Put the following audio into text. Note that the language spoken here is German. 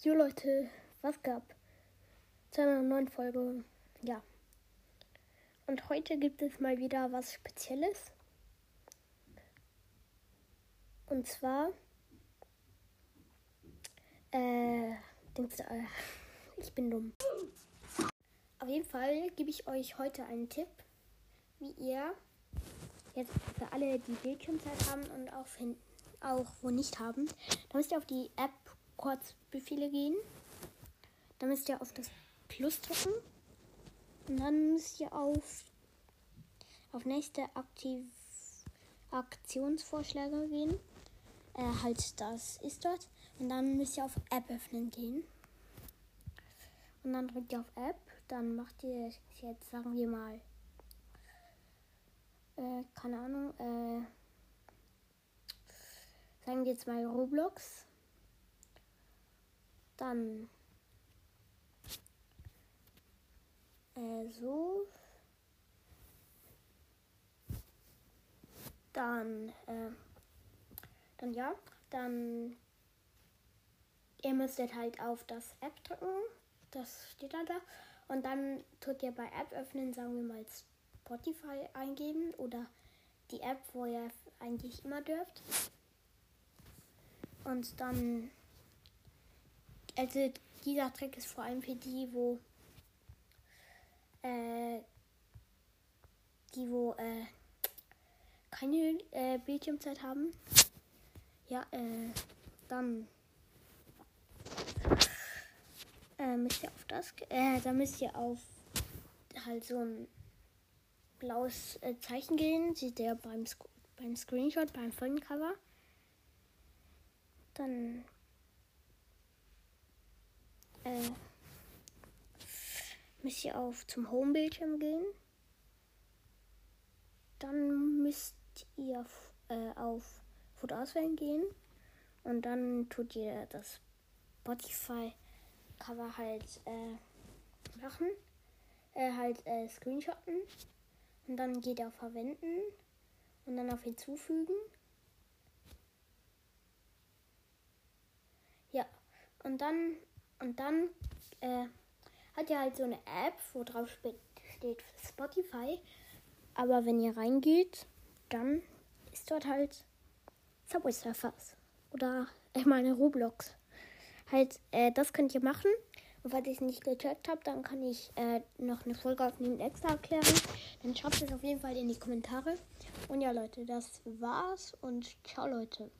Jo Leute, was gab? Zu einer neuen Folge. Ja. Und heute gibt es mal wieder was Spezielles. Und zwar. Äh. Denkst äh, ich bin dumm. Auf jeden Fall gebe ich euch heute einen Tipp, wie ihr jetzt für alle, die Bildschirmzeit haben und auch, auch wo nicht haben, da müsst ihr auf die App Kurzbefehle gehen. Dann müsst ihr auf das Plus drücken. Und dann müsst ihr auf, auf nächste Aktiv Aktionsvorschläge gehen. Äh, halt, das ist dort. Und dann müsst ihr auf App öffnen gehen. Und dann drückt ihr auf App. Dann macht ihr jetzt, sagen wir mal, äh, keine Ahnung, äh, sagen wir jetzt mal Roblox. Dann äh, so. Dann, äh, dann ja, dann ihr müsstet halt auf das App drücken. Das steht da da. Und dann tut ihr bei App öffnen, sagen wir mal Spotify eingeben oder die App, wo ihr eigentlich immer dürft. Und dann also dieser Trick ist vor allem für die, wo äh, die, wo äh, keine äh, Bildschirmzeit haben. Ja, äh, dann äh, müsst ihr auf das, äh, dann müsst ihr auf halt so ein blaues äh, Zeichen gehen, sieht ihr beim, beim Screenshot, beim Folgencover. Dann äh, müsst ihr auf zum Home-Bildschirm gehen. Dann müsst ihr äh, auf Foto auswählen gehen. Und dann tut ihr das Spotify-Cover halt äh, machen. Äh, halt äh, screenshotten. Und dann geht ihr auf Verwenden. Und dann auf Hinzufügen. Ja. Und dann und dann äh, hat ihr halt so eine App, wo drauf steht Spotify. Aber wenn ihr reingeht, dann ist dort halt Subway Surfers. Oder ich meine Roblox. Halt, äh, das könnt ihr machen. Und falls ich es nicht gecheckt habe, dann kann ich äh, noch eine Folge aufnehmen extra erklären. Dann schreibt es auf jeden Fall in die Kommentare. Und ja, Leute, das war's und ciao, Leute.